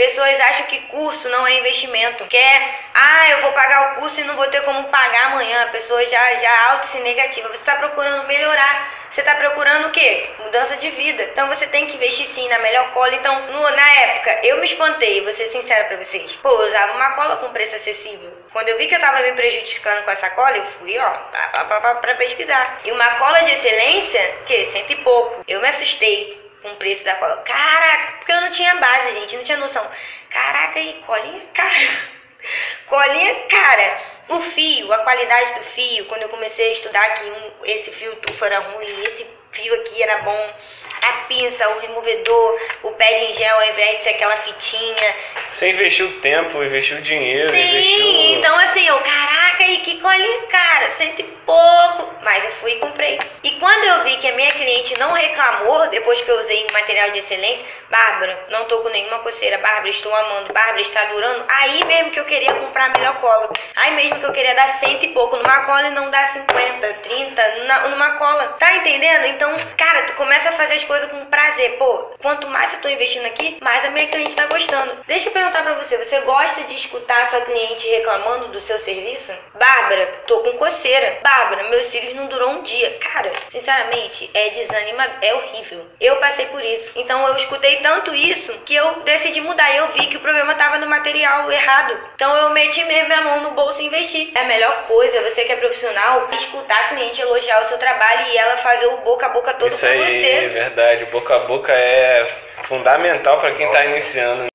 Pessoas acham que curso não é investimento. Quer, ah, eu vou pagar o curso e não vou ter como pagar amanhã. A pessoa já, já auto se negativa. Você está procurando melhorar. Você está procurando o quê? Mudança de vida. Então você tem que investir sim na melhor cola. Então, no, na época, eu me espantei, vou ser sincera pra vocês. Pô, eu usava uma cola com preço acessível. Quando eu vi que eu tava me prejudicando com essa cola, eu fui, ó, pra, pra, pra, pra pesquisar. E uma cola de excelência, que? Cento e pouco. Eu me assustei com o preço da cola. Caraca, porque eu não tinha base, gente, não tinha noção. Caraca, e colinha cara. Colinha cara. O fio, a qualidade do fio, quando eu comecei a estudar que um, esse fio tufo era ruim, esse fio aqui era bom, a pinça, o removedor, o pé de gel ao invés de ser aquela fitinha. Você investiu tempo, investiu dinheiro, Sim, investiu... então assim, eu, caraca, e que colinha cara, cento e pouco. Mas eu fui e comprei. Quando eu vi que a minha cliente não reclamou depois que eu usei material de excelência, Bárbara, não tô com nenhuma coceira, Bárbara, estou amando, Bárbara, está durando. Aí mesmo que eu queria comprar a melhor cola. Aí mesmo que eu queria dar cento e pouco numa cola e não dar 50, 30 numa cola. Tá entendendo? Então, tu começa a fazer as coisas com prazer. Pô, quanto mais eu tô investindo aqui, mais a minha cliente tá gostando. Deixa eu perguntar pra você, você gosta de escutar sua cliente reclamando do seu serviço? Bárbara, tô com coceira. Bárbara, meus cílios não durou um dia. Cara, sinceramente, é desanima, é horrível. Eu passei por isso. Então eu escutei tanto isso que eu decidi mudar. Eu vi que o problema tava no material errado. Então eu meti mesmo minha mão no bolso e investi. É a melhor coisa, você que é profissional, escutar a cliente elogiar o seu trabalho e ela fazer o boca a boca todo Isso aí você. é verdade. Boca a boca é fundamental para quem tá iniciando,